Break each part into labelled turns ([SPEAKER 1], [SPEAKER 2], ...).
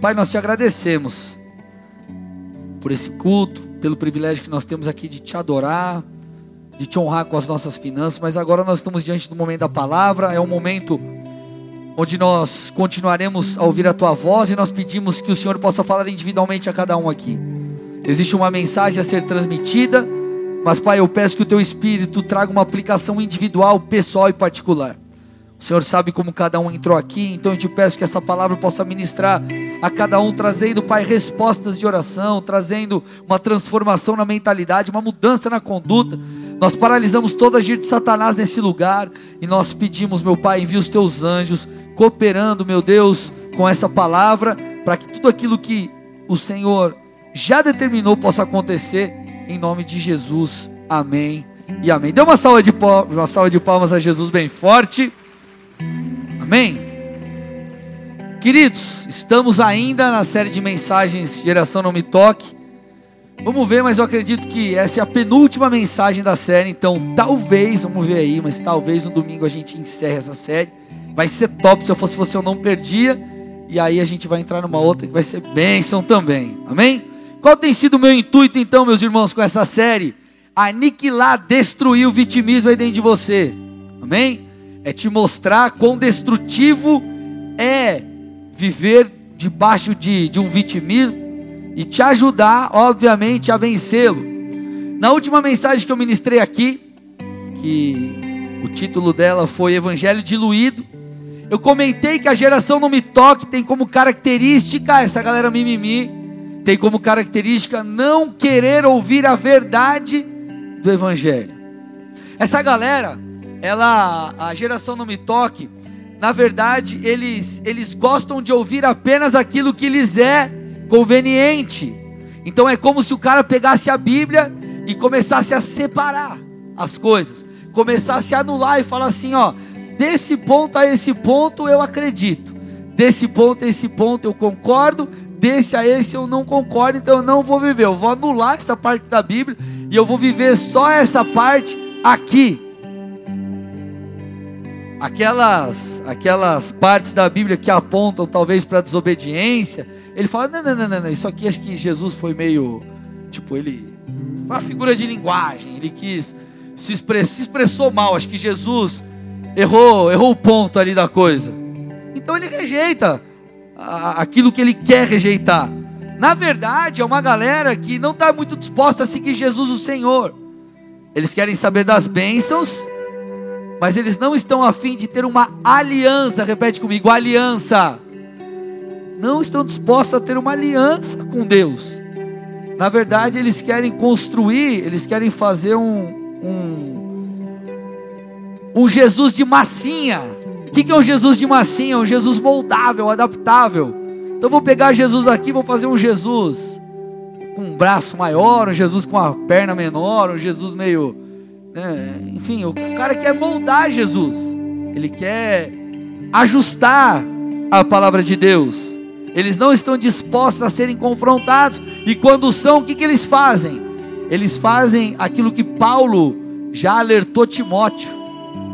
[SPEAKER 1] Pai, nós te agradecemos por esse culto, pelo privilégio que nós temos aqui de te adorar, de te honrar com as nossas finanças, mas agora nós estamos diante do momento da palavra, é um momento onde nós continuaremos a ouvir a tua voz e nós pedimos que o Senhor possa falar individualmente a cada um aqui. Existe uma mensagem a ser transmitida, mas Pai, eu peço que o teu espírito traga uma aplicação individual, pessoal e particular. Senhor sabe como cada um entrou aqui, então eu te peço que essa palavra possa ministrar a cada um, trazendo, Pai, respostas de oração, trazendo uma transformação na mentalidade, uma mudança na conduta. Nós paralisamos toda a agir de Satanás nesse lugar e nós pedimos, meu Pai, envia os teus anjos, cooperando, meu Deus, com essa palavra, para que tudo aquilo que o Senhor já determinou possa acontecer, em nome de Jesus. Amém e amém. Dê uma salva de, uma salva de palmas a Jesus bem forte. Amém? Queridos, estamos ainda na série de mensagens Geração Não Me Toque. Vamos ver, mas eu acredito que essa é a penúltima mensagem da série, então talvez, vamos ver aí, mas talvez no domingo a gente encerre essa série. Vai ser top, se eu fosse você eu não perdia. E aí a gente vai entrar numa outra que vai ser bênção também. Amém? Qual tem sido o meu intuito então, meus irmãos, com essa série? Aniquilar, destruir o vitimismo aí dentro de você. Amém? É te mostrar quão destrutivo é viver debaixo de, de um vitimismo e te ajudar, obviamente, a vencê-lo. Na última mensagem que eu ministrei aqui, que o título dela foi Evangelho Diluído, eu comentei que a geração não me toque tem como característica, essa galera mimimi, tem como característica não querer ouvir a verdade do Evangelho. Essa galera, ela, a geração não me toque, na verdade, eles, eles gostam de ouvir apenas aquilo que lhes é conveniente. Então é como se o cara pegasse a Bíblia e começasse a separar as coisas, começasse a anular e falar assim: ó, desse ponto a esse ponto eu acredito, desse ponto a esse ponto eu concordo, desse a esse eu não concordo, então eu não vou viver, eu vou anular essa parte da Bíblia e eu vou viver só essa parte aqui aquelas, aquelas partes da Bíblia que apontam talvez para desobediência, ele fala: não, não, não, não, isso aqui acho que Jesus foi meio. Tipo, ele. Foi uma figura de linguagem, ele quis. Se, express, se expressou mal, acho que Jesus errou, errou o ponto ali da coisa. Então ele rejeita aquilo que ele quer rejeitar. Na verdade, é uma galera que não está muito disposta a seguir Jesus o Senhor. Eles querem saber das bênçãos mas eles não estão afim de ter uma aliança, repete comigo, aliança. Não estão dispostos a ter uma aliança com Deus. Na verdade, eles querem construir, eles querem fazer um, um, um Jesus de massinha. O que, é um Jesus de massinha? Um Jesus moldável, adaptável. Então vou pegar Jesus aqui, vou fazer um Jesus com um braço maior, um Jesus com a perna menor, um Jesus meio né? Enfim, o cara quer moldar Jesus, ele quer ajustar a palavra de Deus. Eles não estão dispostos a serem confrontados, e quando são, o que, que eles fazem? Eles fazem aquilo que Paulo já alertou Timóteo,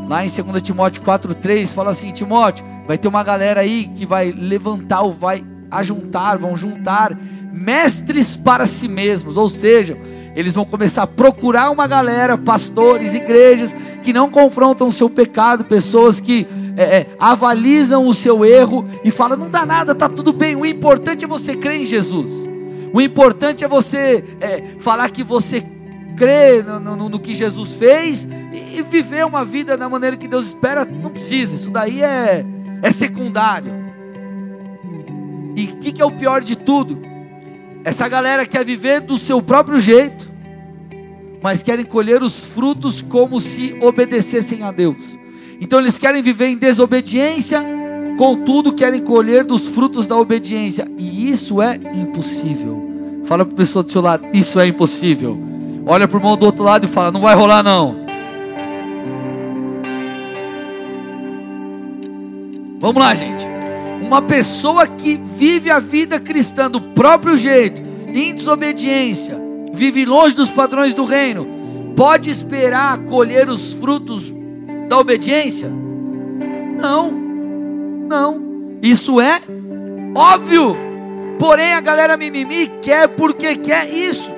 [SPEAKER 1] lá em 2 Timóteo 4,3, fala assim: Timóteo, vai ter uma galera aí que vai levantar, ou vai ajuntar, vão juntar mestres para si mesmos, ou seja, eles vão começar a procurar uma galera, pastores, igrejas, que não confrontam o seu pecado, pessoas que é, é, avalizam o seu erro e falam: não dá nada, está tudo bem. O importante é você crer em Jesus. O importante é você é, falar que você crê no, no, no, que Jesus fez e, e viver uma vida da maneira que Deus espera. Não precisa, isso daí é, é secundário. E o que, que é o pior de tudo? Essa galera quer viver do seu próprio jeito, mas querem colher os frutos como se obedecessem a Deus. Então eles querem viver em desobediência, contudo querem colher dos frutos da obediência, e isso é impossível. Fala para a pessoa do seu lado: Isso é impossível. Olha para o irmão do outro lado e fala: Não vai rolar, não. Vamos lá, gente. Uma pessoa que vive a vida cristã do próprio jeito, em desobediência, vive longe dos padrões do reino, pode esperar colher os frutos da obediência? Não, não. Isso é óbvio. Porém, a galera mimimi quer porque quer isso.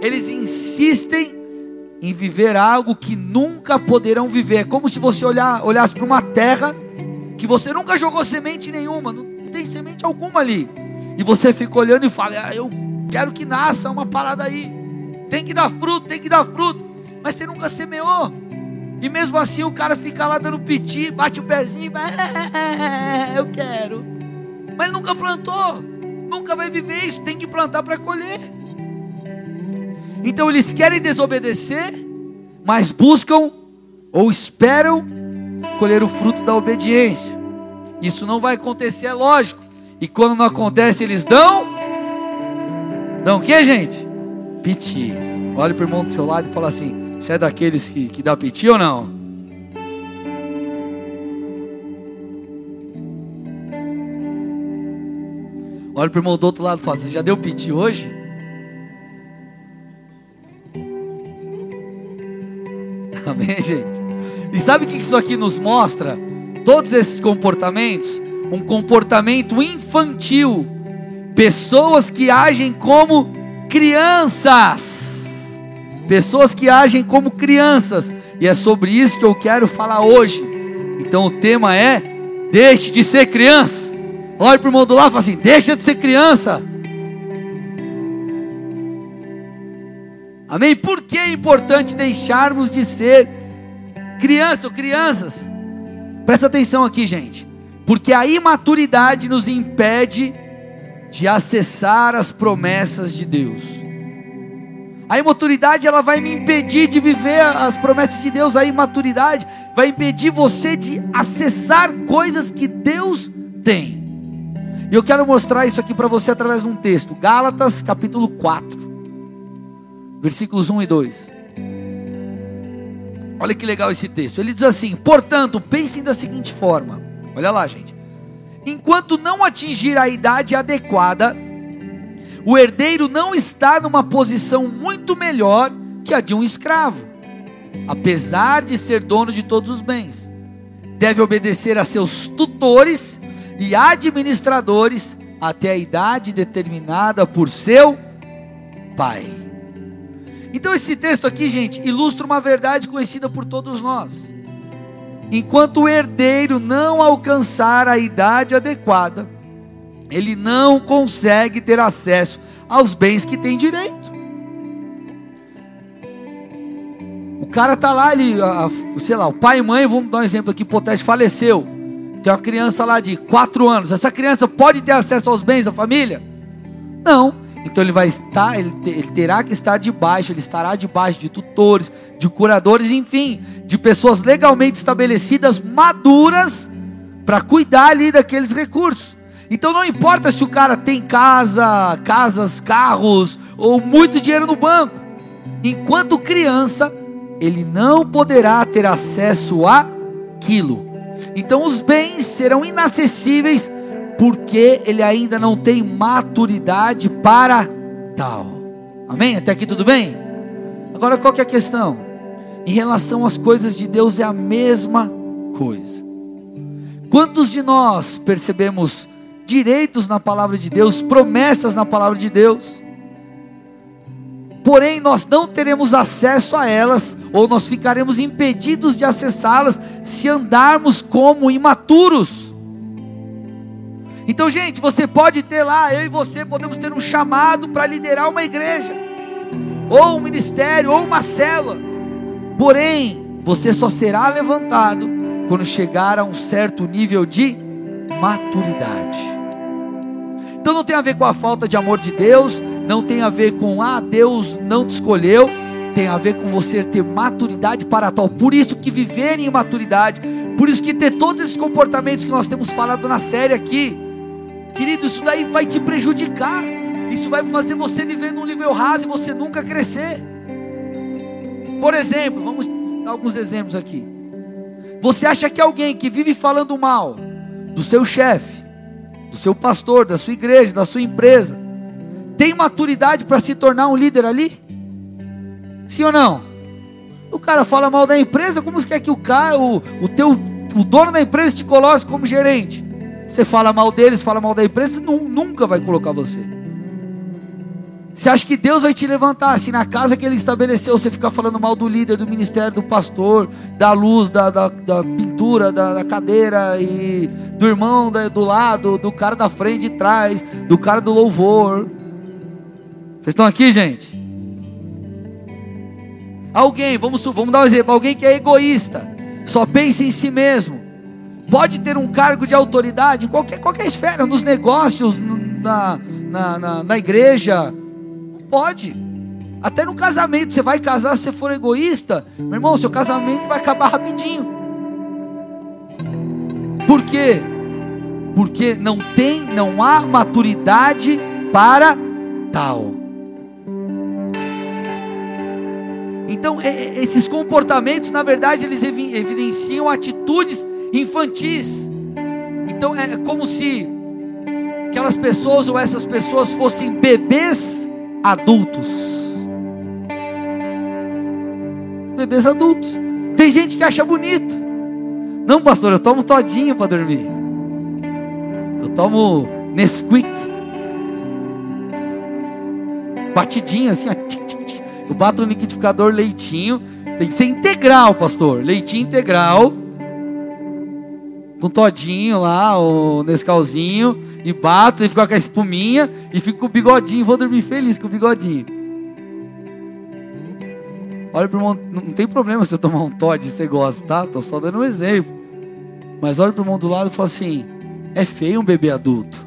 [SPEAKER 1] Eles insistem em viver algo que nunca poderão viver. É como se você olhar, olhasse para uma terra que você nunca jogou semente nenhuma, não tem semente alguma ali. E você fica olhando e fala: ah, Eu quero que nasça uma parada aí. Tem que dar fruto, tem que dar fruto. Mas você nunca semeou. E mesmo assim o cara fica lá dando piti, bate o pezinho e vai, eu quero. Mas nunca plantou, nunca vai viver isso, tem que plantar para colher. Então eles querem desobedecer, mas buscam ou esperam colher o fruto da obediência. Isso não vai acontecer, é lógico. E quando não acontece, eles dão. Dão o que, gente? Piti. Olha para o irmão do seu lado e fala assim: você é daqueles que, que dá piti ou não? Olha para o irmão do outro lado e fala: Você já deu piti hoje? Amém, gente? E sabe o que isso aqui nos mostra? Todos esses comportamentos, um comportamento infantil, pessoas que agem como crianças pessoas que agem como crianças, e é sobre isso que eu quero falar hoje. Então o tema é: deixe de ser criança. Olha para o irmão do e fala assim: deixa de ser criança. Amém? Por que é importante deixarmos de ser criança ou crianças? Presta atenção aqui, gente. Porque a imaturidade nos impede de acessar as promessas de Deus. A imaturidade ela vai me impedir de viver as promessas de Deus. A imaturidade vai impedir você de acessar coisas que Deus tem. E eu quero mostrar isso aqui para você através de um texto. Gálatas capítulo 4, versículos 1 e 2. Olha que legal esse texto. Ele diz assim: Portanto, pensem da seguinte forma. Olha lá, gente. Enquanto não atingir a idade adequada, o herdeiro não está numa posição muito melhor que a de um escravo, apesar de ser dono de todos os bens. Deve obedecer a seus tutores e administradores até a idade determinada por seu pai. Então, esse texto aqui, gente, ilustra uma verdade conhecida por todos nós. Enquanto o herdeiro não alcançar a idade adequada, ele não consegue ter acesso aos bens que tem direito. O cara tá lá, ele, a, sei lá, o pai e mãe, vamos dar um exemplo aqui, hipotético, faleceu. Tem uma criança lá de 4 anos. Essa criança pode ter acesso aos bens da família? Não. Então ele vai estar, ele, ele terá que estar debaixo, ele estará debaixo de tutores, de curadores, enfim, de pessoas legalmente estabelecidas, maduras, para cuidar ali daqueles recursos. Então não importa se o cara tem casa, casas, carros ou muito dinheiro no banco. Enquanto criança, ele não poderá ter acesso àquilo. Então os bens serão inacessíveis porque ele ainda não tem maturidade para tal. Amém? Até aqui tudo bem? Agora qual que é a questão? Em relação às coisas de Deus é a mesma coisa. Quantos de nós percebemos direitos na palavra de Deus, promessas na palavra de Deus. Porém, nós não teremos acesso a elas, ou nós ficaremos impedidos de acessá-las, se andarmos como imaturos. Então, gente, você pode ter lá, eu e você podemos ter um chamado para liderar uma igreja, ou um ministério, ou uma célula. Porém, você só será levantado quando chegar a um certo nível de maturidade. Então não tem a ver com a falta de amor de Deus, não tem a ver com ah, Deus não te escolheu, tem a ver com você ter maturidade para tal. Por isso que viver em maturidade, por isso que ter todos esses comportamentos que nós temos falado na série aqui, querido, isso daí vai te prejudicar. Isso vai fazer você viver num nível raso e você nunca crescer. Por exemplo, vamos dar alguns exemplos aqui. Você acha que alguém que vive falando mal do seu chefe, do seu pastor, da sua igreja, da sua empresa, tem maturidade para se tornar um líder ali? Sim ou não? O cara fala mal da empresa, como você quer que o cara, o, o teu, o dono da empresa te coloque como gerente? Você fala mal deles, fala mal da empresa, nunca vai colocar você. Você acha que Deus vai te levantar? Se na casa que Ele estabeleceu você ficar falando mal do líder, do ministério, do pastor, da luz, da, da, da pintura, da, da, cadeira e do irmão do lado, do cara da frente e trás, do cara do louvor. Vocês estão aqui, gente? Alguém, vamos, vamos dar um exemplo: alguém que é egoísta, só pensa em si mesmo, pode ter um cargo de autoridade em qualquer, qualquer esfera, nos negócios, na, na, na, na igreja Pode. Até no casamento, você vai casar se você for egoísta, meu irmão, seu casamento vai acabar rapidinho. Por quê? Porque não tem, não há maturidade para tal. Então, esses comportamentos, na verdade, eles evidenciam atitudes infantis. Então, é como se aquelas pessoas ou essas pessoas fossem bebês adultos. Bebês adultos. Tem gente que acha bonito. Não, pastor, eu tomo todinho para dormir. Eu tomo Nesquik. Batidinho assim, ó. Eu bato no liquidificador leitinho. Tem que ser integral, pastor. Leitinho integral. Com todinho lá, o Nescauzinho e bato e fico com a espuminha e fico com o bigodinho, vou dormir feliz com o bigodinho. Olha pro irmão, não tem problema se eu tomar um Todd e você gosta, tá? Tô só dando um exemplo. Mas olha pro irmão do lado e fala assim: é feio um bebê adulto.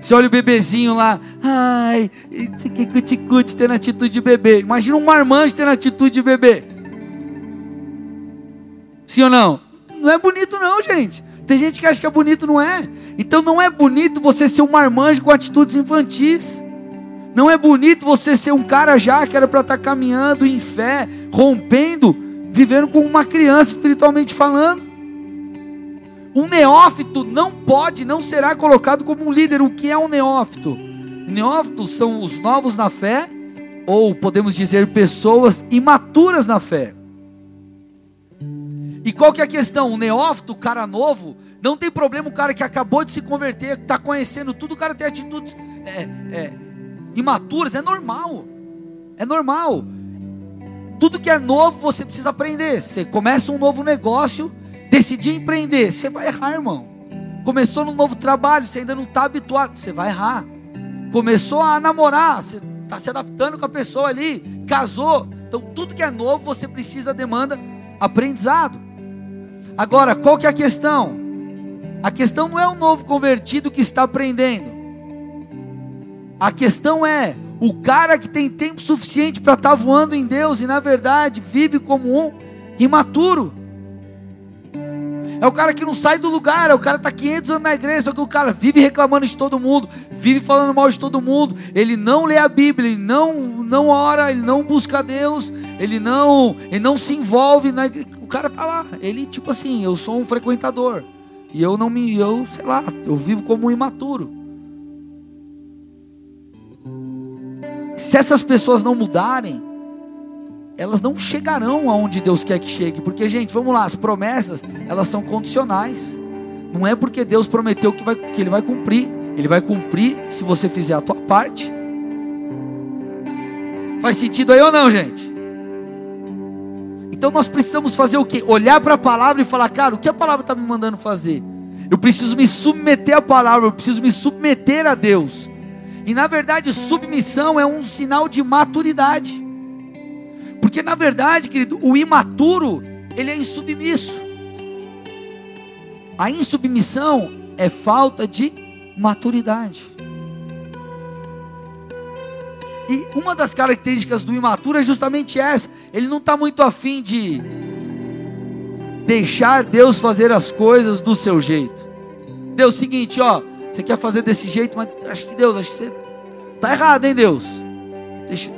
[SPEAKER 1] Você olha o bebezinho lá, ai, que cuticute tendo atitude de bebê. Imagina um marmanjo tendo atitude de bebê. Sim ou não? Não é bonito não, gente. Tem gente que acha que é bonito, não é? Então não é bonito você ser um marmanjo com atitudes infantis. Não é bonito você ser um cara já que era para estar tá caminhando em fé, rompendo, vivendo como uma criança espiritualmente falando. Um neófito não pode, não será colocado como um líder. O que é um neófito? Neófitos são os novos na fé, ou podemos dizer pessoas imaturas na fé. E qual que é a questão? O neófito, o cara novo, não tem problema o cara que acabou de se converter, que está conhecendo tudo, o cara tem atitudes é, é, imaturas, é normal. É normal. Tudo que é novo você precisa aprender. Você começa um novo negócio, decidir empreender, você vai errar, irmão. Começou no novo trabalho, você ainda não está habituado, você vai errar. Começou a namorar, você está se adaptando com a pessoa ali, casou. Então tudo que é novo você precisa demanda aprendizado. Agora, qual que é a questão? A questão não é o novo convertido que está aprendendo. A questão é o cara que tem tempo suficiente para estar tá voando em Deus e na verdade vive como um imaturo. É o cara que não sai do lugar, é o cara que está 500 anos na igreja, só que o cara vive reclamando de todo mundo, vive falando mal de todo mundo, ele não lê a Bíblia, ele não, não ora, ele não busca Deus, ele não, ele não se envolve, na, cara tá lá, ele tipo assim, eu sou um frequentador, e eu não me, eu sei lá, eu vivo como um imaturo. Se essas pessoas não mudarem, elas não chegarão aonde Deus quer que chegue, porque gente, vamos lá, as promessas, elas são condicionais. Não é porque Deus prometeu que, vai, que Ele vai cumprir. Ele vai cumprir se você fizer a tua parte. Faz sentido aí ou não, gente? Então nós precisamos fazer o quê? Olhar para a palavra e falar, cara, o que a palavra está me mandando fazer? Eu preciso me submeter à palavra, eu preciso me submeter a Deus. E na verdade, submissão é um sinal de maturidade. Porque na verdade, querido, o imaturo, ele é insubmisso. A insubmissão é falta de maturidade. E uma das características do imaturo é justamente essa. Ele não está muito afim de deixar Deus fazer as coisas do seu jeito. Deus, seguinte, ó, você quer fazer desse jeito, mas acho que Deus, acho que você tá errado, hein, Deus? Deixa,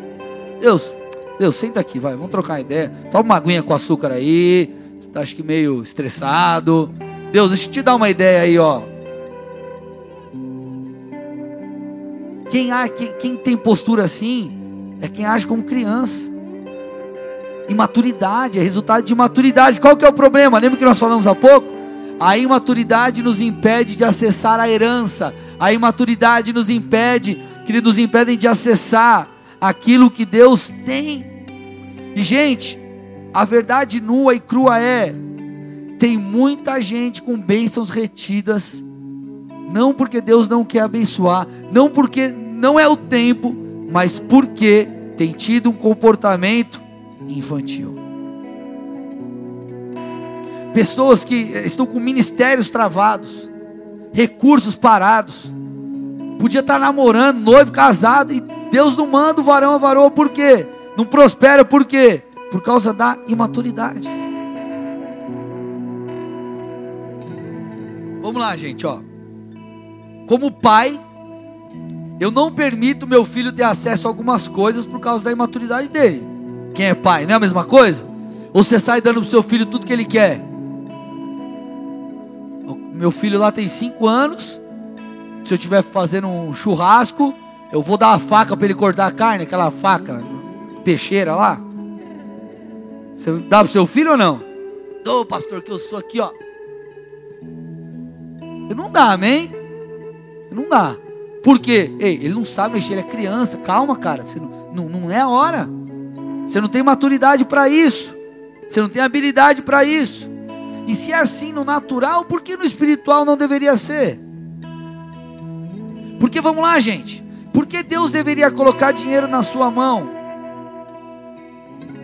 [SPEAKER 1] Deus, Deus, senta aqui, vai, vamos trocar ideia. Toma uma aguinha com açúcar aí. Você está acho que meio estressado. Deus, deixa eu te dar uma ideia aí, ó. Quem, quem, quem tem postura assim é quem age como criança. Imaturidade, é resultado de maturidade. Qual que é o problema? Lembra que nós falamos há pouco? A imaturidade nos impede de acessar a herança. A imaturidade nos impede, que nos impedem de acessar aquilo que Deus tem. E gente, a verdade nua e crua é: tem muita gente com bênçãos retidas, não porque Deus não quer abençoar, não porque não é o tempo, mas porque tem tido um comportamento infantil. Pessoas que estão com ministérios travados, recursos parados, podia estar namorando, noivo, casado, e Deus não manda o varão a varoa, por quê? Não prospera, por quê? Por causa da imaturidade. Vamos lá, gente, ó. Como pai, eu não permito meu filho ter acesso a algumas coisas por causa da imaturidade dele. Quem é pai, não é a mesma coisa? Ou você sai dando pro seu filho tudo que ele quer? Meu filho lá tem cinco anos. Se eu estiver fazendo um churrasco, eu vou dar a faca para ele cortar a carne, aquela faca peixeira lá. Você dá pro seu filho ou não? Dou, pastor, que eu sou aqui, ó. Não dá, amém? Não dá. Por quê? Ei, ele não sabe mexer, ele é criança. Calma, cara. Você não, não, não é a hora. Você não tem maturidade para isso. Você não tem habilidade para isso. E se é assim no natural, por que no espiritual não deveria ser? Porque vamos lá, gente. Por que Deus deveria colocar dinheiro na sua mão?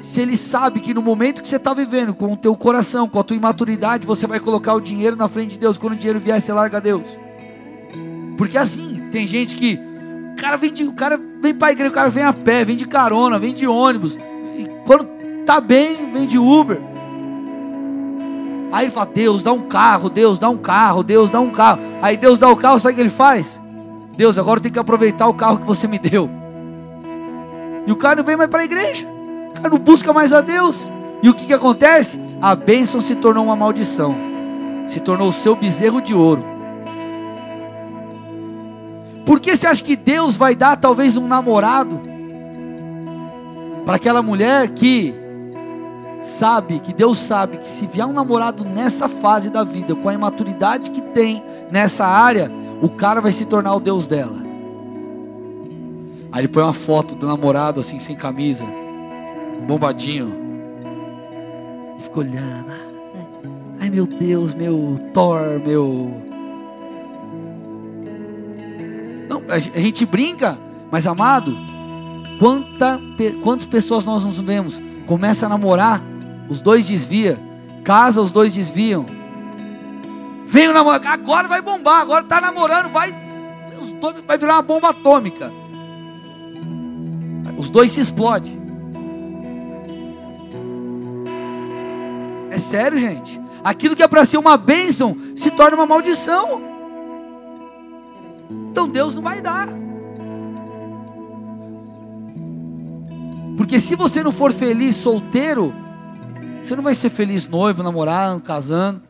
[SPEAKER 1] Se Ele sabe que no momento que você está vivendo, com o teu coração, com a tua imaturidade, você vai colocar o dinheiro na frente de Deus. Quando o dinheiro vier, você larga Deus. Porque assim, tem gente que o cara vem de, o cara vem para a igreja, o cara vem a pé, vem de carona, vem de ônibus. E quando tá bem, vem de Uber. Aí ele fala: Deus, dá um carro, Deus, dá um carro, Deus, dá um carro. Aí Deus dá o carro, sabe o que ele faz? Deus, agora eu tenho que aproveitar o carro que você me deu. E o cara não vem mais para a igreja. O cara não busca mais a Deus. E o que, que acontece? A bênção se tornou uma maldição. Se tornou o seu bezerro de ouro. Por que você acha que Deus vai dar talvez um namorado para aquela mulher que sabe, que Deus sabe que se vier um namorado nessa fase da vida, com a imaturidade que tem nessa área, o cara vai se tornar o Deus dela. Aí ele põe uma foto do namorado assim, sem camisa, bombadinho, e fica olhando. Ai meu Deus, meu Thor, meu a gente brinca, mas amado, quanta, quantas pessoas nós nos vemos? Começa a namorar, os dois desvia, casa, os dois desviam. Vem o namoro, agora vai bombar, agora está namorando, vai, os dois, vai virar uma bomba atômica. Os dois se explodem. É sério, gente. Aquilo que é para ser uma bênção se torna uma maldição. Então Deus não vai dar. Porque se você não for feliz solteiro, você não vai ser feliz noivo, namorando, casando.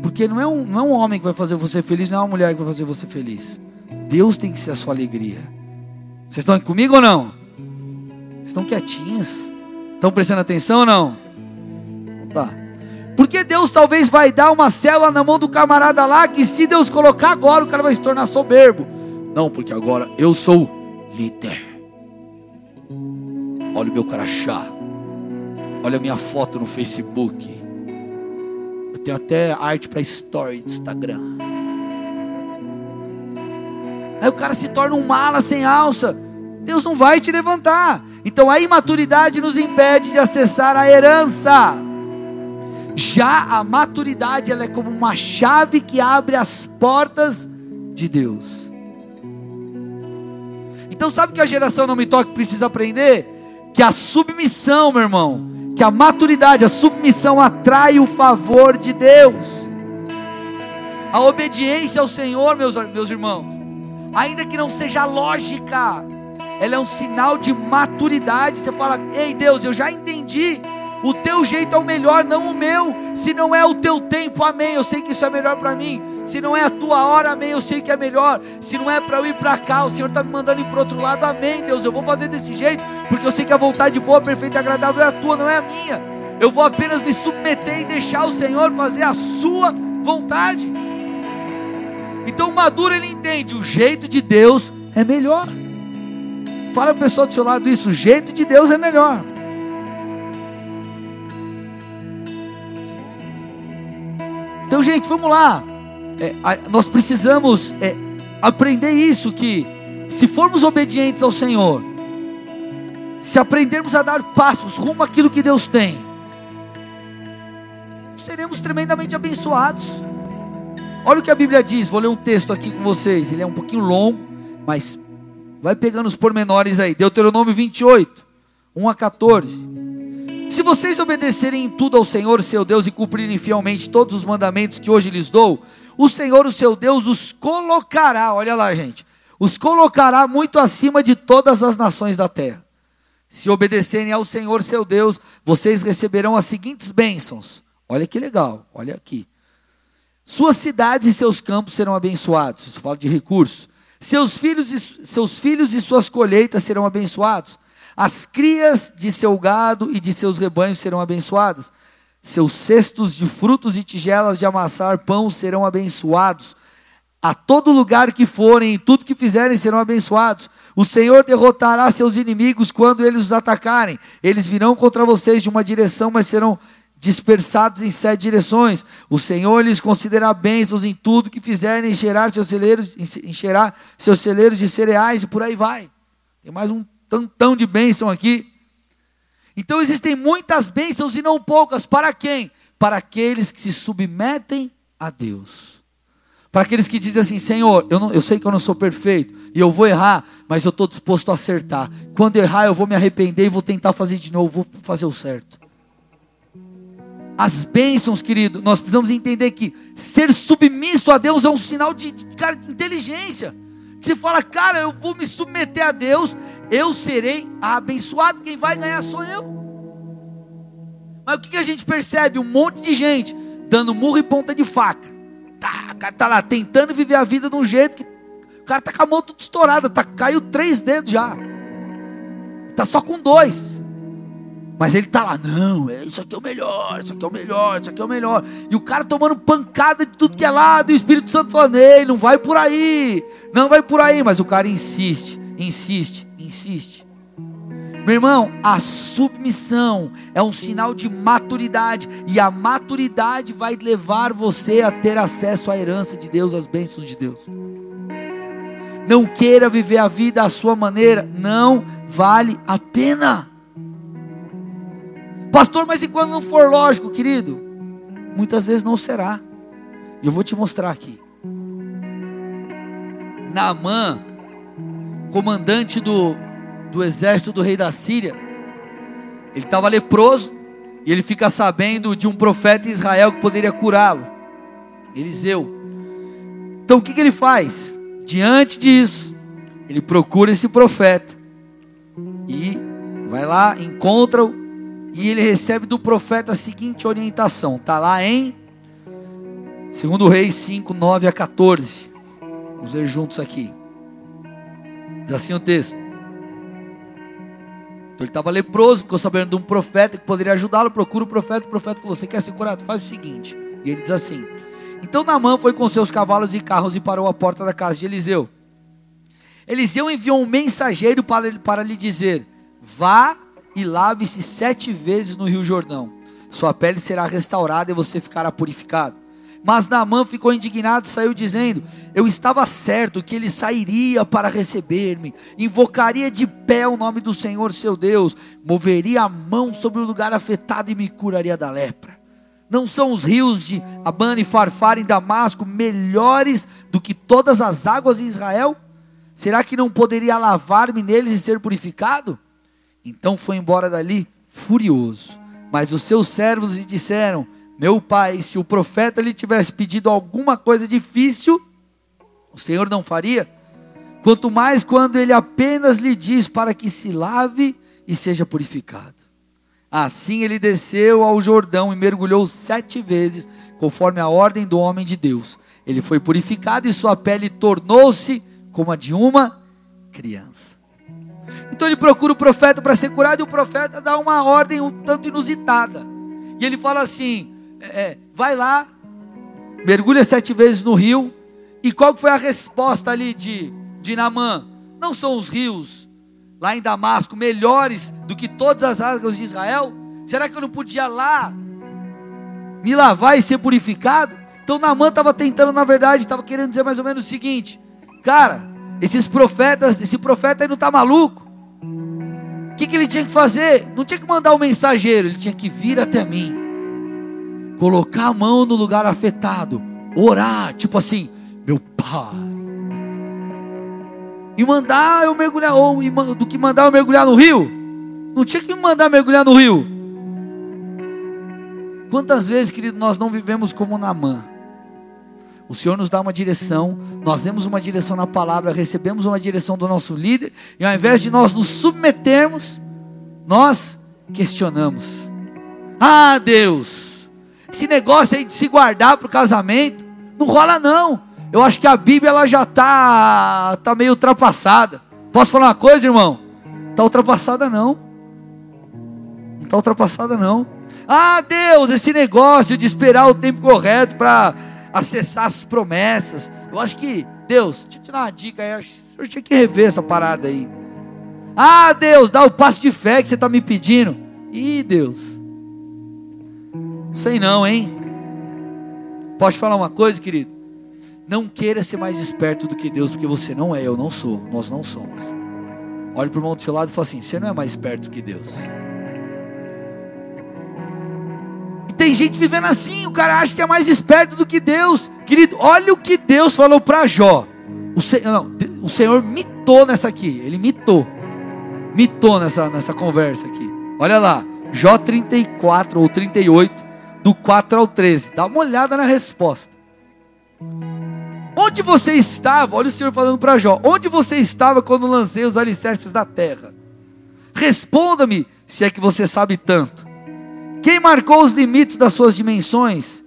[SPEAKER 1] Porque não é, um, não é um homem que vai fazer você feliz, não é uma mulher que vai fazer você feliz. Deus tem que ser a sua alegria. Vocês estão comigo ou não? Estão quietinhos? Estão prestando atenção ou não? Tá. Porque Deus talvez vai dar uma célula na mão do camarada lá, que se Deus colocar agora, o cara vai se tornar soberbo. Não, porque agora eu sou líder. Olha o meu crachá. Olha a minha foto no Facebook. Eu tenho até arte para story do Instagram. Aí o cara se torna um mala sem alça. Deus não vai te levantar. Então a imaturidade nos impede de acessar a herança. Já a maturidade, ela é como uma chave que abre as portas de Deus. Então, sabe que a geração não me toca precisa aprender? Que a submissão, meu irmão, que a maturidade, a submissão atrai o favor de Deus. A obediência ao Senhor, meus, meus irmãos, ainda que não seja lógica, ela é um sinal de maturidade. Você fala, ei Deus, eu já entendi o teu jeito é o melhor, não o meu. Se não é o teu tempo, amém. Eu sei que isso é melhor para mim. Se não é a tua hora, amém. Eu sei que é melhor. Se não é para eu ir para cá, o Senhor está me mandando ir para outro lado, amém, Deus. Eu vou fazer desse jeito, porque eu sei que a vontade boa, perfeita e agradável é a tua, não é a minha. Eu vou apenas me submeter e deixar o Senhor fazer a sua vontade. Então o maduro ele entende, o jeito de Deus é melhor. Fala para o pessoal do seu lado isso, o jeito de Deus é melhor. Então, gente, vamos lá. É, a, nós precisamos é, aprender isso: que se formos obedientes ao Senhor, se aprendermos a dar passos rumo àquilo que Deus tem, seremos tremendamente abençoados. Olha o que a Bíblia diz, vou ler um texto aqui com vocês, ele é um pouquinho longo, mas vai pegando os pormenores aí. Deuteronômio 28, 1 a 14. Se vocês obedecerem em tudo ao Senhor, seu Deus, e cumprirem fielmente todos os mandamentos que hoje lhes dou, o Senhor, o seu Deus, os colocará, olha lá, gente, os colocará muito acima de todas as nações da terra. Se obedecerem ao Senhor, seu Deus, vocês receberão as seguintes bênçãos. Olha que legal, olha aqui. Suas cidades e seus campos serão abençoados. Isso fala de recursos. Seus filhos e, seus filhos e suas colheitas serão abençoados. As crias de seu gado e de seus rebanhos serão abençoadas. Seus cestos de frutos e tigelas de amassar pão serão abençoados. A todo lugar que forem e tudo que fizerem serão abençoados. O Senhor derrotará seus inimigos quando eles os atacarem. Eles virão contra vocês de uma direção, mas serão dispersados em sete direções. O Senhor lhes concederá bênçãos em tudo que fizerem, encherá seus celeiros, encherá seus celeiros de cereais e por aí vai. Tem mais um tantão de bênção aqui. Então existem muitas bênçãos e não poucas. Para quem? Para aqueles que se submetem a Deus. Para aqueles que dizem assim, Senhor, eu, não, eu sei que eu não sou perfeito e eu vou errar, mas eu estou disposto a acertar. Quando eu errar, eu vou me arrepender e vou tentar fazer de novo, vou fazer o certo as bênçãos, querido, nós precisamos entender que ser submisso a Deus é um sinal de, de, de inteligência. Você fala, cara, eu vou me submeter a Deus, eu serei abençoado, quem vai ganhar sou eu. Mas o que, a gente percebe? Um monte de gente dando murro e ponta de faca. Tá, o cara tá lá tentando viver a vida de um jeito que o cara tá com a mão toda estourada, tá, caiu três dedos já. Tá só com dois. Mas ele tá lá, não, é, isso aqui é o melhor, isso aqui é o melhor, isso aqui é o melhor. E o cara tomando pancada de tudo que é lado, e o Espírito Santo falando, ei, não vai por aí, não vai por aí. Mas o cara insiste, insiste, insiste. Meu irmão, a submissão é um sinal de maturidade, e a maturidade vai levar você a ter acesso à herança de Deus, às bênçãos de Deus. Não queira viver a vida à sua maneira, não vale a pena. Pastor, mas e quando não for lógico, querido? Muitas vezes não será. E eu vou te mostrar aqui. Naamã, comandante do, do exército do rei da Síria, ele estava leproso e ele fica sabendo de um profeta em Israel que poderia curá-lo, Eliseu. Então o que, que ele faz? Diante disso, ele procura esse profeta e vai lá, encontra-o e ele recebe do profeta a seguinte orientação. Está lá em 2 Reis 5, 9 a 14. Vamos ler juntos aqui. Diz assim o texto. Então ele estava leproso, ficou sabendo de um profeta que poderia ajudá-lo. Procura o profeta. O profeta falou: Você quer ser curado? Faz o seguinte. E ele diz assim: Então Naamã foi com seus cavalos e carros e parou à porta da casa de Eliseu. Eliseu enviou um mensageiro para, para lhe dizer: Vá e lave-se sete vezes no rio Jordão. Sua pele será restaurada e você ficará purificado. Mas Naamã ficou indignado e saiu dizendo: Eu estava certo que ele sairia para receber-me, invocaria de pé o nome do Senhor seu Deus, moveria a mão sobre o lugar afetado e me curaria da lepra. Não são os rios de Abana e Farfar em Damasco melhores do que todas as águas em Israel? Será que não poderia lavar-me neles e ser purificado? Então foi embora dali furioso. Mas os seus servos lhe disseram: Meu pai, se o profeta lhe tivesse pedido alguma coisa difícil, o Senhor não faria? Quanto mais quando ele apenas lhe diz para que se lave e seja purificado. Assim ele desceu ao Jordão e mergulhou sete vezes, conforme a ordem do homem de Deus. Ele foi purificado e sua pele tornou-se como a de uma criança. Então ele procura o profeta para ser curado e o profeta dá uma ordem um tanto inusitada. E ele fala assim: é, é vai lá mergulha sete vezes no rio. E qual foi a resposta ali de, de Namã? Não são os rios lá em Damasco melhores do que todas as águas de Israel? Será que eu não podia lá me lavar e ser purificado? Então Namã estava tentando, na verdade, estava querendo dizer mais ou menos o seguinte: Cara, esses profetas, esse profeta aí não está maluco? O que, que ele tinha que fazer? Não tinha que mandar um mensageiro, ele tinha que vir até mim, colocar a mão no lugar afetado, orar, tipo assim, meu pai, e mandar eu mergulhar, ou do que mandar eu mergulhar no rio, não tinha que me mandar mergulhar no rio. Quantas vezes, querido, nós não vivemos como Namã? O Senhor nos dá uma direção, nós demos uma direção na palavra, recebemos uma direção do nosso líder, e ao invés de nós nos submetermos, nós questionamos. Ah, Deus, esse negócio aí de se guardar para o casamento, não rola não. Eu acho que a Bíblia ela já está tá meio ultrapassada. Posso falar uma coisa, irmão? Está ultrapassada não. Não está ultrapassada não. Ah, Deus, esse negócio de esperar o tempo correto para acessar as promessas. Eu acho que, Deus, deixa eu te dar uma dica aí, eu tinha que rever essa parada aí. Ah, Deus, dá o passo de fé que você está me pedindo. Ih, Deus. Sei não, hein? Posso falar uma coisa, querido? Não queira ser mais esperto do que Deus, porque você não é, eu não sou, nós não somos. Olhe para o irmão do seu lado e fala assim: você não é mais esperto que Deus. Tem gente vivendo assim, o cara acha que é mais esperto do que Deus. Querido, olha o que Deus falou para Jó. O, se, não, o Senhor mitou nessa aqui, ele mitou. Mitou nessa, nessa conversa aqui. Olha lá, Jó 34 ou 38, do 4 ao 13. Dá uma olhada na resposta. Onde você estava? Olha o Senhor falando para Jó. Onde você estava quando lancei os alicerces da terra? Responda-me, se é que você sabe tanto. Quem marcou os limites das suas dimensões,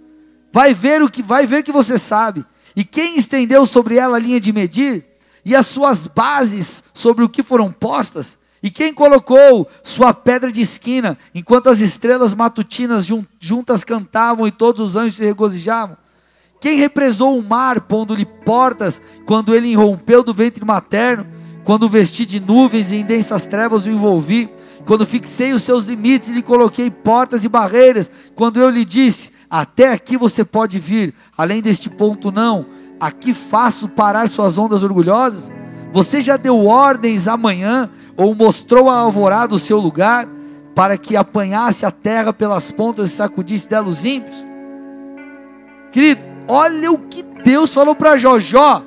[SPEAKER 1] vai ver o que vai ver que você sabe. E quem estendeu sobre ela a linha de medir e as suas bases sobre o que foram postas, e quem colocou sua pedra de esquina enquanto as estrelas matutinas juntas cantavam e todos os anjos se regozijavam? Quem represou o mar pondo-lhe portas quando ele irrompeu do ventre materno? Quando vesti de nuvens e em densas trevas o envolvi? Quando fixei os seus limites e lhe coloquei portas e barreiras, quando eu lhe disse: Até aqui você pode vir, além deste ponto não, aqui faço parar suas ondas orgulhosas? Você já deu ordens amanhã, ou mostrou a alvorada o seu lugar, para que apanhasse a terra pelas pontas e sacudisse dela os ímpios? Querido, olha o que Deus falou para Jó: Jó,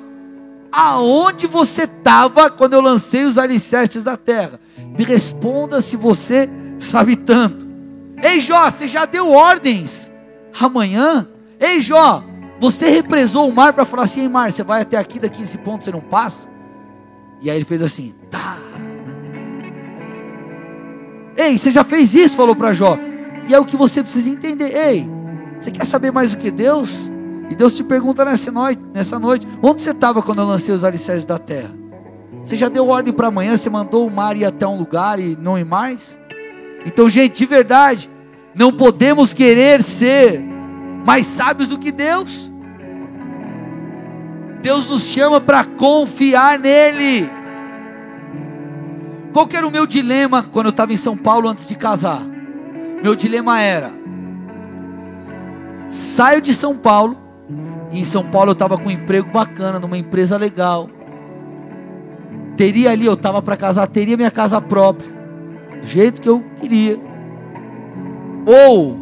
[SPEAKER 1] aonde você estava quando eu lancei os alicerces da terra? Me responda se você sabe tanto. Ei Jó, você já deu ordens amanhã? Ei Jó, você represou o mar para falar assim, Ei, mar, você vai até aqui, daqui esse ponto você não passa? E aí ele fez assim, tá. Ei, você já fez isso? Falou para Jó. E é o que você precisa entender. Ei, você quer saber mais do que Deus? E Deus te pergunta nessa noite, nessa noite, onde você estava quando eu lancei os alicerces da terra? Você já deu ordem para amanhã, você mandou o mar ir até um lugar e não ir mais? Então, gente, de verdade, não podemos querer ser mais sábios do que Deus. Deus nos chama para confiar nele. Qual era o meu dilema quando eu estava em São Paulo antes de casar? Meu dilema era: saio de São Paulo, e em São Paulo eu estava com um emprego bacana, numa empresa legal, Teria ali, eu estava para casar, teria minha casa própria, do jeito que eu queria. Ou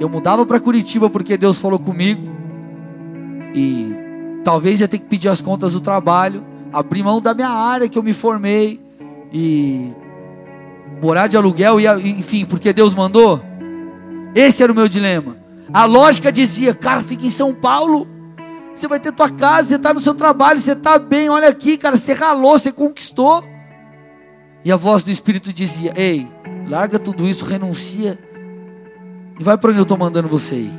[SPEAKER 1] eu mudava para Curitiba porque Deus falou comigo e talvez ia ter que pedir as contas do trabalho, abrir mão da minha área que eu me formei e morar de aluguel e enfim, porque Deus mandou. Esse era o meu dilema. A lógica dizia, cara, fica em São Paulo você vai ter tua casa, você está no seu trabalho, você está bem, olha aqui, cara, você ralou, você conquistou. E a voz do Espírito dizia: Ei, larga tudo isso, renuncia e vai para onde eu estou mandando você ir.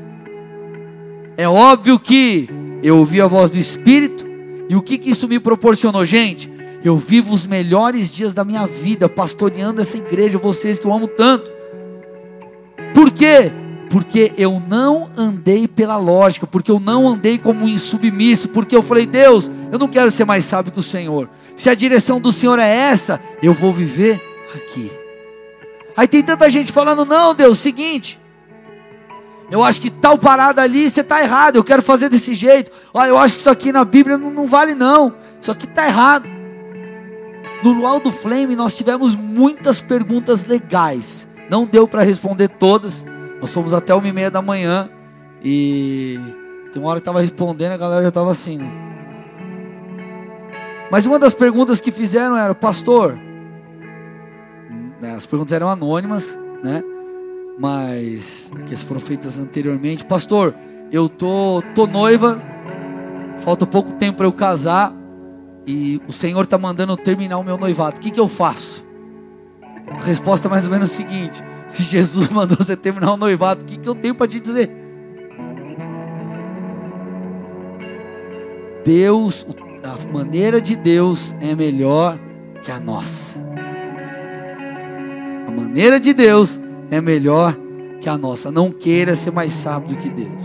[SPEAKER 1] É óbvio que eu ouvi a voz do Espírito, e o que, que isso me proporcionou, gente? Eu vivo os melhores dias da minha vida pastoreando essa igreja, vocês que eu amo tanto. Por quê? Porque eu não andei pela lógica, porque eu não andei como um insubmisso, porque eu falei, Deus, eu não quero ser mais sábio que o Senhor. Se a direção do Senhor é essa, eu vou viver aqui. Aí tem tanta gente falando, não, Deus, seguinte, eu acho que tal parada ali você está errado, eu quero fazer desse jeito. Olha, eu acho que isso aqui na Bíblia não, não vale não, isso aqui está errado. No Luau do Flame nós tivemos muitas perguntas legais, não deu para responder todas, nós fomos até uma e meia da manhã e tem uma hora que estava respondendo, a galera já estava assim, né? Mas uma das perguntas que fizeram era, pastor, né, as perguntas eram anônimas, né? Mas que foram feitas anteriormente, pastor, eu tô, tô noiva, falta pouco tempo para eu casar e o Senhor está mandando eu terminar o meu noivado. O que, que eu faço? Resposta é mais ou menos o seguinte: se Jesus mandou você terminar o noivado, o que, que eu tenho para te dizer? Deus, a maneira de Deus é melhor que a nossa. A maneira de Deus é melhor que a nossa. Não queira ser mais sábio do que Deus.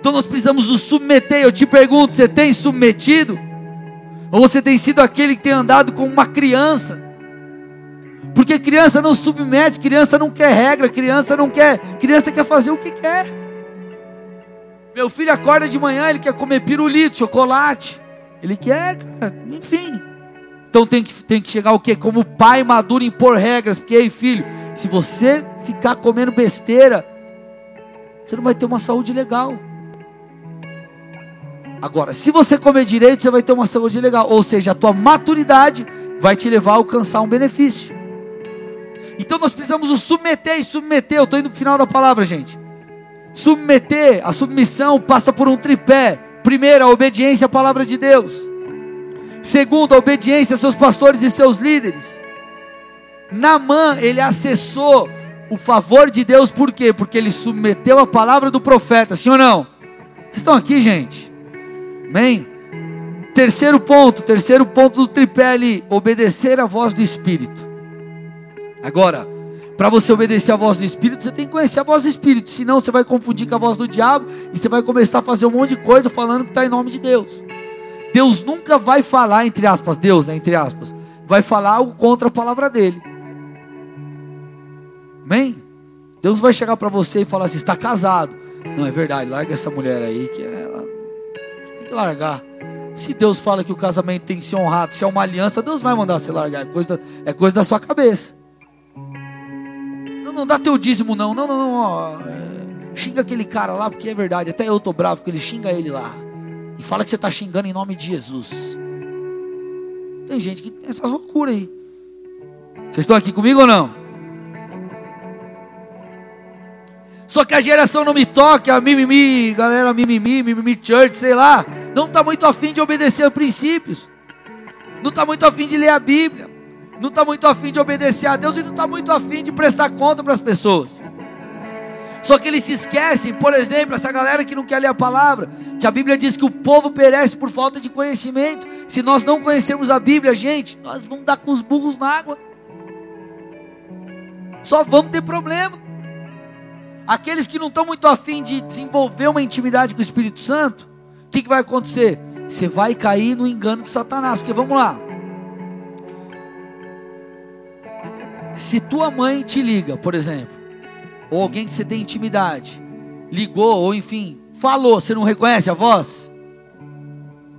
[SPEAKER 1] Então nós precisamos nos submeter. Eu te pergunto: você tem submetido? Ou você tem sido aquele que tem andado como uma criança? Porque criança não submete, criança não quer regra, criança não quer, criança quer fazer o que quer. Meu filho acorda de manhã, ele quer comer pirulito, chocolate. Ele quer, cara, enfim. Então tem que, tem que chegar o quê? Como pai maduro impor regras. Porque aí, filho, se você ficar comendo besteira, você não vai ter uma saúde legal. Agora, se você comer direito, você vai ter uma saúde legal. Ou seja, a tua maturidade vai te levar a alcançar um benefício. Então nós precisamos nos submeter e submeter. Eu estou indo para o final da palavra, gente. Submeter, a submissão passa por um tripé. Primeiro, a obediência à palavra de Deus. Segundo, a obediência a seus pastores e seus líderes. Namã, ele acessou o favor de Deus, por quê? Porque ele submeteu a palavra do profeta, sim ou não? Vocês estão aqui, gente? Amém? Terceiro ponto, terceiro ponto do tripé ali, obedecer a voz do Espírito. Agora, para você obedecer a voz do Espírito, você tem que conhecer a voz do Espírito, senão você vai confundir com a voz do diabo e você vai começar a fazer um monte de coisa falando que está em nome de Deus. Deus nunca vai falar, entre aspas, Deus, né, entre aspas, vai falar algo contra a palavra dele. Amém? Deus vai chegar para você e falar assim: está casado. Não é verdade, larga essa mulher aí que ela tem que largar. Se Deus fala que o casamento tem que ser honrado, se é uma aliança, Deus vai mandar você largar. É coisa, é coisa da sua cabeça. Não, não dá teu dízimo, não. Não, não, não. Ó, xinga aquele cara lá, porque é verdade. Até eu tô bravo que ele xinga ele lá. E fala que você está xingando em nome de Jesus. Tem gente que tem essas loucuras aí. Vocês estão aqui comigo ou não? Só que a geração não me toca, a mimimi, galera mimimi, mimimi church, sei lá, não está muito afim de obedecer a princípios. Não está muito afim de ler a Bíblia não está muito afim de obedecer a Deus e não está muito afim de prestar conta para as pessoas. Só que eles se esquecem, por exemplo, essa galera que não quer ler a palavra, que a Bíblia diz que o povo perece por falta de conhecimento. Se nós não conhecermos a Bíblia, gente, nós vamos dar com os burros na água. Só vamos ter problema. Aqueles que não estão muito afim de desenvolver uma intimidade com o Espírito Santo, o que, que vai acontecer? Você vai cair no engano de Satanás. Porque vamos lá, Se tua mãe te liga, por exemplo, ou alguém que você tem intimidade, ligou, ou enfim, falou, você não reconhece a voz?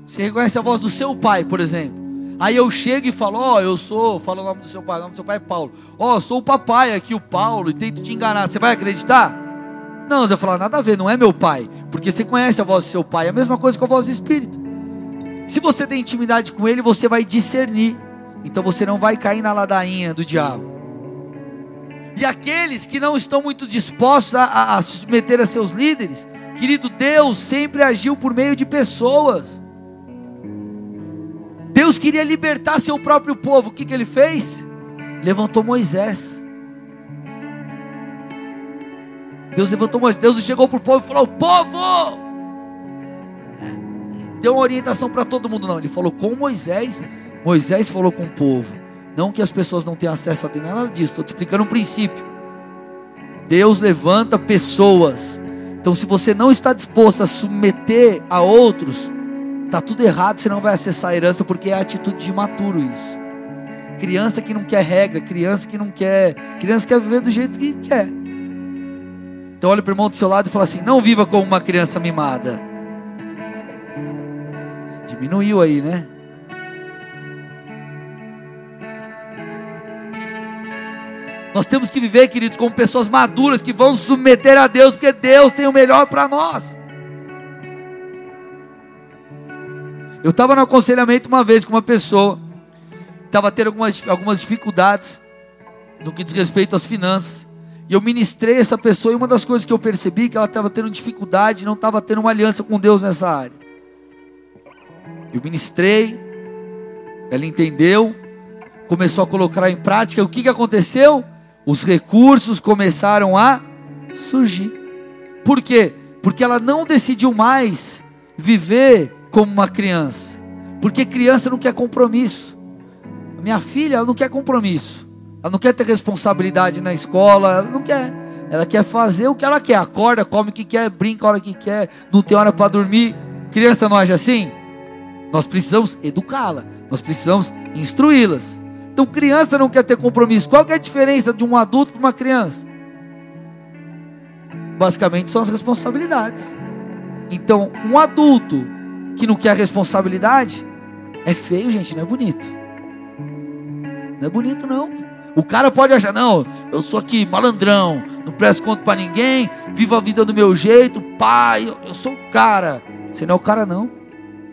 [SPEAKER 1] Você reconhece a voz do seu pai, por exemplo. Aí eu chego e falo, ó, oh, eu sou, falo o nome do seu pai, o nome do seu pai é Paulo. Ó, oh, sou o papai aqui, o Paulo, e tento te enganar. Você vai acreditar? Não, você vai falar, nada a ver, não é meu pai. Porque você conhece a voz do seu pai. É a mesma coisa com a voz do Espírito. Se você tem intimidade com ele, você vai discernir. Então você não vai cair na ladainha do diabo. E aqueles que não estão muito dispostos a, a, a submeter a seus líderes, querido, Deus sempre agiu por meio de pessoas. Deus queria libertar seu próprio povo, o que, que ele fez? Levantou Moisés. Deus levantou Moisés. Deus chegou para o povo e falou: Povo! Deu uma orientação para todo mundo, não. Ele falou com Moisés. Moisés falou com o povo. Não que as pessoas não tenham acesso a Deus, nada disso. Estou te explicando um princípio. Deus levanta pessoas. Então, se você não está disposto a submeter a outros, tá tudo errado, você não vai acessar a herança, porque é atitude de imaturo isso. Criança que não quer regra, criança que não quer, criança que quer viver do jeito que quer. Então olha para o irmão do seu lado e fala assim: não viva como uma criança mimada. Diminuiu aí, né? Nós temos que viver, queridos, como pessoas maduras que vão se submeter a Deus, porque Deus tem o melhor para nós. Eu estava no aconselhamento uma vez com uma pessoa, estava tendo algumas, algumas dificuldades no que diz respeito às finanças. E eu ministrei essa pessoa, e uma das coisas que eu percebi que ela estava tendo dificuldade, não estava tendo uma aliança com Deus nessa área. Eu ministrei, ela entendeu, começou a colocar em prática. O que, que aconteceu? Os recursos começaram a surgir. Por quê? Porque ela não decidiu mais viver como uma criança. Porque criança não quer compromisso. Minha filha, ela não quer compromisso. Ela não quer ter responsabilidade na escola, ela não quer. Ela quer fazer o que ela quer. Acorda, come o que quer, brinca a hora que quer, não tem hora para dormir. Criança não age assim? Nós precisamos educá-la, nós precisamos instruí-las. Então, criança não quer ter compromisso. Qual é a diferença de um adulto para uma criança? Basicamente são as responsabilidades. Então, um adulto que não quer responsabilidade é feio, gente, não é bonito. Não é bonito, não. O cara pode achar, não, eu sou aqui malandrão, não presto conta para ninguém, vivo a vida do meu jeito, pai, eu, eu sou o cara. Você não é o cara, não.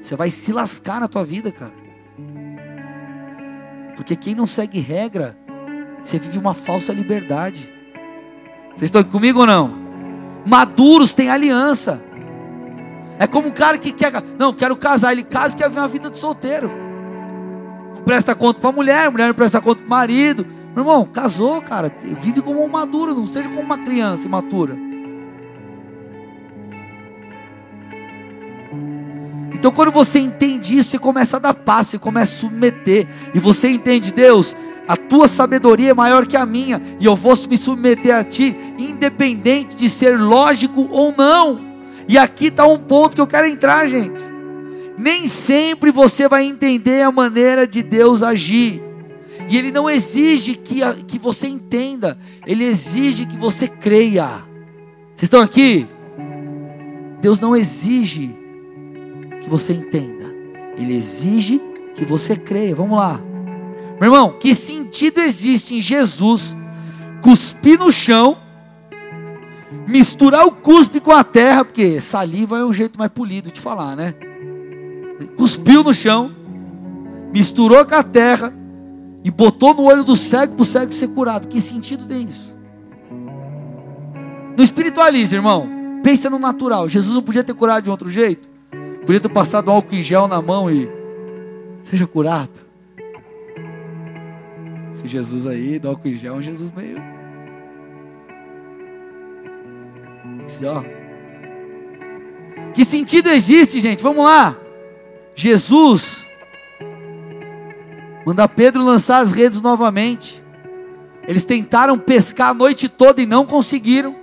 [SPEAKER 1] Você vai se lascar na tua vida, cara. Porque quem não segue regra, você vive uma falsa liberdade. Vocês estão aqui comigo ou não? Maduros têm aliança. É como um cara que quer, não, quero casar, ele casa e quer ver uma vida de solteiro. Não presta conta para a mulher, a mulher não presta conta para o marido. Meu irmão, casou, cara, vive como um maduro, não seja como uma criança imatura. Então, quando você entende isso, você começa a dar paz, você começa a submeter, e você entende, Deus, a tua sabedoria é maior que a minha, e eu vou me submeter a ti, independente de ser lógico ou não. E aqui está um ponto que eu quero entrar, gente. Nem sempre você vai entender a maneira de Deus agir. E Ele não exige que, que você entenda, Ele exige que você creia. Vocês estão aqui? Deus não exige que você entenda, Ele exige que você creia. Vamos lá, meu irmão, que sentido existe em Jesus cuspir no chão? misturar o cuspe com a terra, porque saliva é um jeito mais polido de falar, né? Cuspiu no chão, misturou com a terra e botou no olho do cego para o cego ser curado. Que sentido tem isso? Não espiritualize, irmão. Pensa no natural. Jesus não podia ter curado de outro jeito. Podia ter passado um álcool em gel na mão e seja curado. Se Jesus aí, do álcool em gel, é um Jesus meio ó. Que sentido existe, gente? Vamos lá. Jesus manda Pedro lançar as redes novamente. Eles tentaram pescar a noite toda e não conseguiram.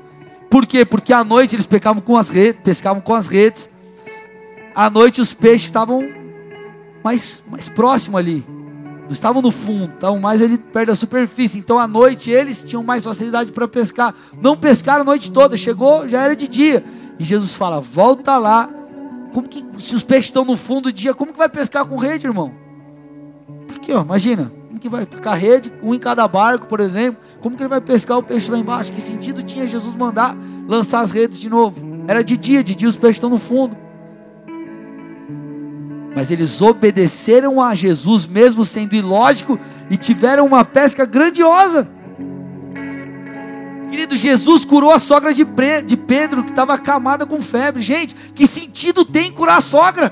[SPEAKER 1] Por quê? Porque à noite eles com as redes, pescavam com as redes. À noite os peixes estavam mais, mais próximo ali. Não estavam no fundo, estavam mais ali perto da superfície. Então à noite eles tinham mais facilidade para pescar. Não pescaram a noite toda, chegou, já era de dia. E Jesus fala: volta lá. Como que, se os peixes estão no fundo do dia, como que vai pescar com rede, irmão? Aqui, ó, imagina. Como que vai com a rede, um em cada barco, por exemplo? Como que ele vai pescar o peixe lá embaixo? Que sentido tinha Jesus mandar lançar as redes de novo? Era de dia, de dia os peixes estão no fundo mas eles obedeceram a Jesus, mesmo sendo ilógico, e tiveram uma pesca grandiosa. Querido, Jesus curou a sogra de, Pedro, que estava acamada com febre. Gente, que sentido tem curar a sogra?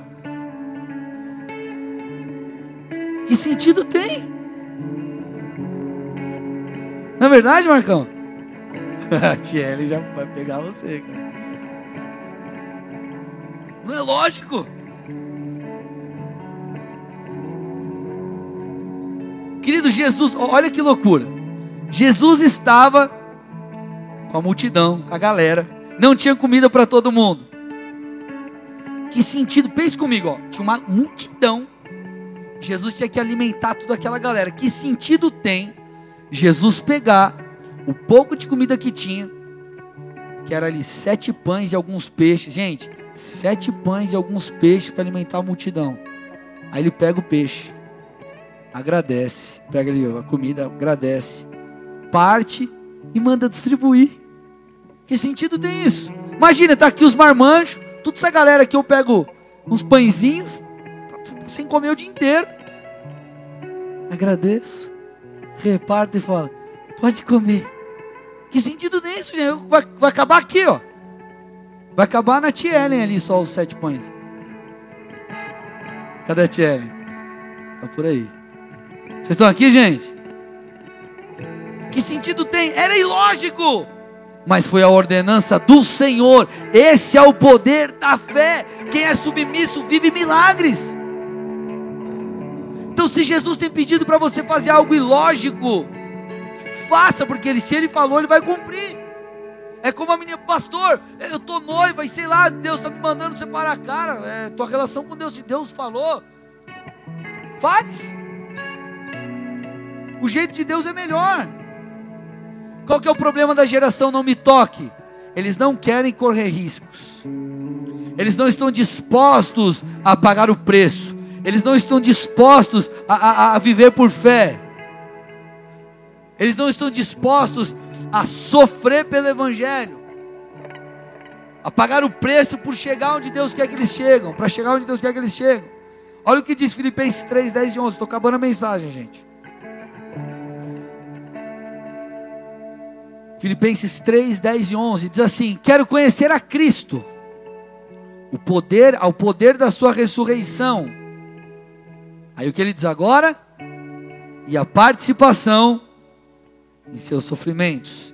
[SPEAKER 1] Que sentido tem? Não é verdade, Marcão? a Tiele já vai pegar você, cara. Não é lógico? Querido Jesus, olha que loucura. Jesus estava com a multidão, com a galera. Não tinha comida para todo mundo. Que sentido? Pense comigo, ó. Tinha uma multidão. Jesus tinha que alimentar toda aquela galera. Que sentido tem Jesus pegar o pouco de comida que tinha, que era ali sete pães e alguns peixes. Gente, sete pães e alguns peixes para alimentar a multidão. Aí ele pega o peixe, agradece, pega ali a comida, agradece, parte e manda distribuir. Que sentido tem isso? Imagina, tá aqui os marmanjos, toda essa galera que eu pego uns pãezinhos, tá sem comer o dia inteiro. Agradeço, reparto e fala: pode comer. Que sentido tem isso, gente? Vai, vai acabar aqui, ó. Vai acabar na tia Ellen ali só os sete pães. Cadê a tia Ellen? Tá por aí. Vocês estão aqui, gente? Que sentido tem? Era ilógico. Mas foi a ordenança do Senhor. Esse é o poder da fé. Quem é submisso vive milagres. Então, se Jesus tem pedido para você fazer algo ilógico, faça, porque ele, se ele falou, ele vai cumprir. É como a menina, pastor, eu tô noiva e sei lá, Deus está me mandando separar a cara. É, tua relação com Deus, se Deus falou, faz. O jeito de Deus é melhor. Qual que é o problema da geração não me toque? Eles não querem correr riscos. Eles não estão dispostos a pagar o preço. Eles não estão dispostos a, a, a viver por fé. Eles não estão dispostos a sofrer pelo Evangelho, a pagar o preço por chegar onde Deus quer que eles chegam, para chegar onde Deus quer que eles chegam. Olha o que diz Filipenses 3, 10 e 11. Estou acabando a mensagem, gente. Filipenses 3, 10 e 11 diz assim: Quero conhecer a Cristo, o poder, ao poder da Sua ressurreição. Aí o que ele diz agora? E a participação em seus sofrimentos,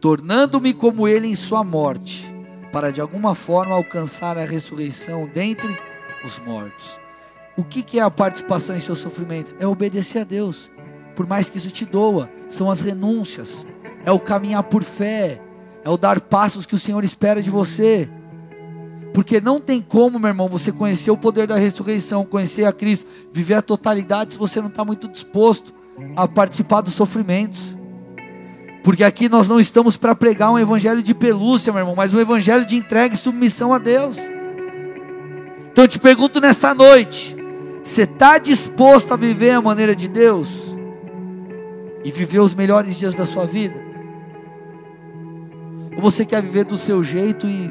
[SPEAKER 1] tornando-me como ele em sua morte, para de alguma forma alcançar a ressurreição dentre os mortos. O que, que é a participação em seus sofrimentos? É obedecer a Deus, por mais que isso te doa, são as renúncias, é o caminhar por fé, é o dar passos que o Senhor espera de você. Porque não tem como, meu irmão, você conhecer o poder da ressurreição, conhecer a Cristo, viver a totalidade se você não está muito disposto a participar dos sofrimentos. Porque aqui nós não estamos para pregar um evangelho de pelúcia, meu irmão, mas um evangelho de entrega e submissão a Deus. Então eu te pergunto nessa noite: você está disposto a viver a maneira de Deus? E viver os melhores dias da sua vida? Ou você quer viver do seu jeito e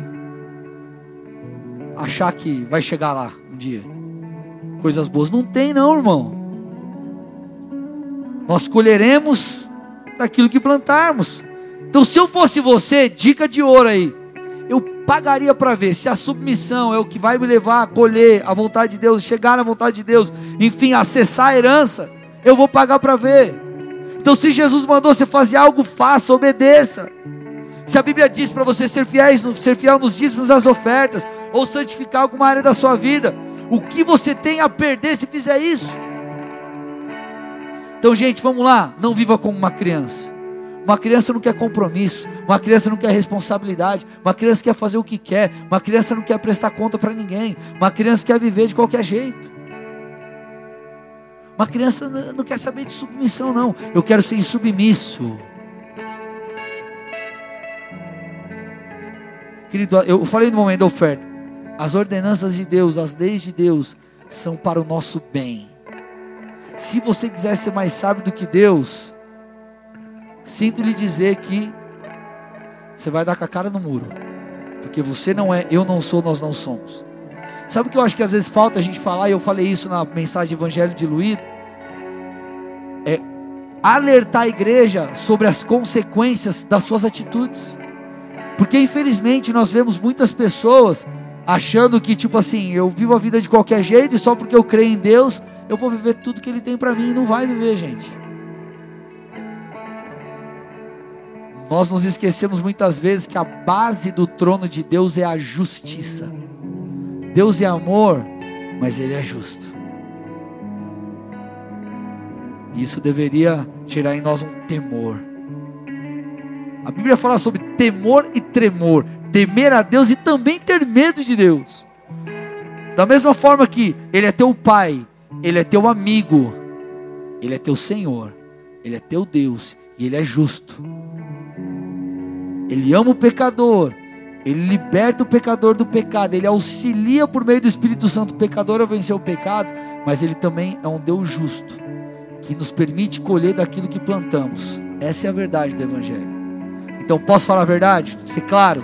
[SPEAKER 1] achar que vai chegar lá um dia? Coisas boas. Não tem, não, irmão. Nós colheremos daquilo que plantarmos. Então, se eu fosse você, dica de ouro aí, eu pagaria para ver se a submissão é o que vai me levar a colher a vontade de Deus, chegar na vontade de Deus, enfim, acessar a herança, eu vou pagar para ver. Então, se Jesus mandou você fazer algo, faça, obedeça. Se a Bíblia diz para você ser, fiéis, ser fiel nos dízimos das ofertas, ou santificar alguma área da sua vida, o que você tem a perder se fizer isso? Então, gente, vamos lá. Não viva como uma criança. Uma criança não quer compromisso, uma criança não quer responsabilidade, uma criança quer fazer o que quer, uma criança não quer prestar conta para ninguém, uma criança quer viver de qualquer jeito. Uma criança não quer saber de submissão, não. Eu quero ser submisso. Querido, eu falei no momento da oferta. As ordenanças de Deus, as leis de Deus, são para o nosso bem. Se você quiser ser mais sábio do que Deus, sinto lhe dizer que você vai dar com a cara no muro. Porque você não é, eu não sou, nós não somos. Sabe o que eu acho que às vezes falta a gente falar, e eu falei isso na mensagem Evangelho diluído? É alertar a igreja sobre as consequências das suas atitudes. Porque infelizmente nós vemos muitas pessoas achando que, tipo assim, eu vivo a vida de qualquer jeito e só porque eu creio em Deus, eu vou viver tudo que Ele tem para mim e não vai viver, gente. Nós nos esquecemos muitas vezes que a base do trono de Deus é a justiça. Deus é amor, mas Ele é justo. Isso deveria gerar em nós um temor. A Bíblia fala sobre temor e tremor, temer a Deus e também ter medo de Deus. Da mesma forma que Ele é teu Pai, Ele é teu amigo, Ele é teu Senhor, Ele é teu Deus e Ele é justo. Ele ama o pecador, Ele liberta o pecador do pecado, Ele auxilia por meio do Espírito Santo o pecador a vencer o pecado, mas Ele também é um Deus justo, que nos permite colher daquilo que plantamos. Essa é a verdade do Evangelho. Então, posso falar a verdade? Ser claro?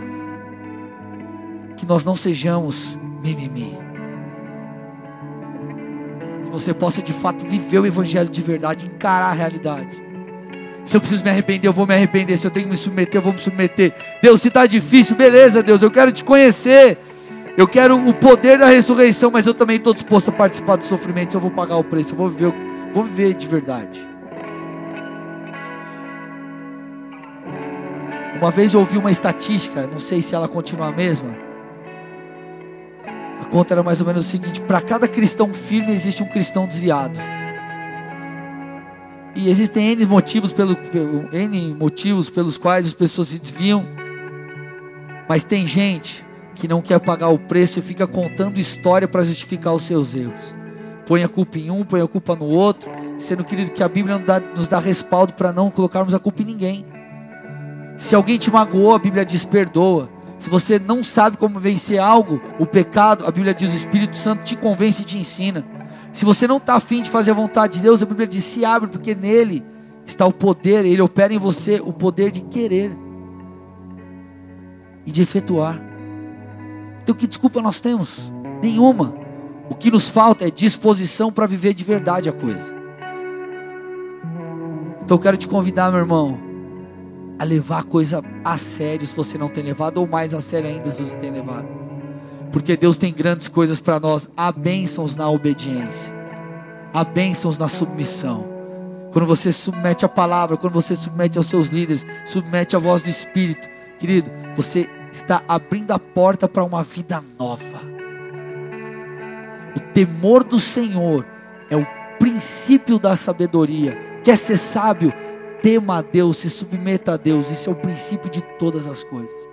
[SPEAKER 1] Que nós não sejamos mimimi que você possa de fato viver o Evangelho de verdade, encarar a realidade. Se eu preciso me arrepender, eu vou me arrepender. Se eu tenho que me submeter, eu vou me submeter. Deus, se está difícil, beleza, Deus, eu quero te conhecer. Eu quero o poder da ressurreição, mas eu também estou disposto a participar do sofrimento. Eu vou pagar o preço, eu vou viver, vou viver de verdade. Uma vez eu ouvi uma estatística, não sei se ela continua a mesma conta era mais ou menos o seguinte: para cada cristão firme existe um cristão desviado. E existem N motivos, pelo, N motivos pelos quais as pessoas se desviam. Mas tem gente que não quer pagar o preço e fica contando história para justificar os seus erros. Põe a culpa em um, põe a culpa no outro, sendo querido que a Bíblia nos dá respaldo para não colocarmos a culpa em ninguém. Se alguém te magoou, a Bíblia diz perdoa. Se você não sabe como vencer algo, o pecado, a Bíblia diz: o Espírito Santo te convence e te ensina. Se você não está afim de fazer a vontade de Deus, a Bíblia diz: se abre, porque nele está o poder, ele opera em você o poder de querer e de efetuar. Então, que desculpa nós temos? Nenhuma. O que nos falta é disposição para viver de verdade a coisa. Então, eu quero te convidar, meu irmão a levar a coisa a sério se você não tem levado, ou mais a sério ainda se você tem levado. Porque Deus tem grandes coisas para nós. Há bênçãos na obediência, há bênçãos na submissão. Quando você submete a palavra, quando você submete aos seus líderes, submete a voz do Espírito, querido, você está abrindo a porta para uma vida nova. O temor do Senhor é o princípio da sabedoria. Quer ser sábio? Tema a Deus, se submeta a Deus. Isso é o princípio de todas as coisas.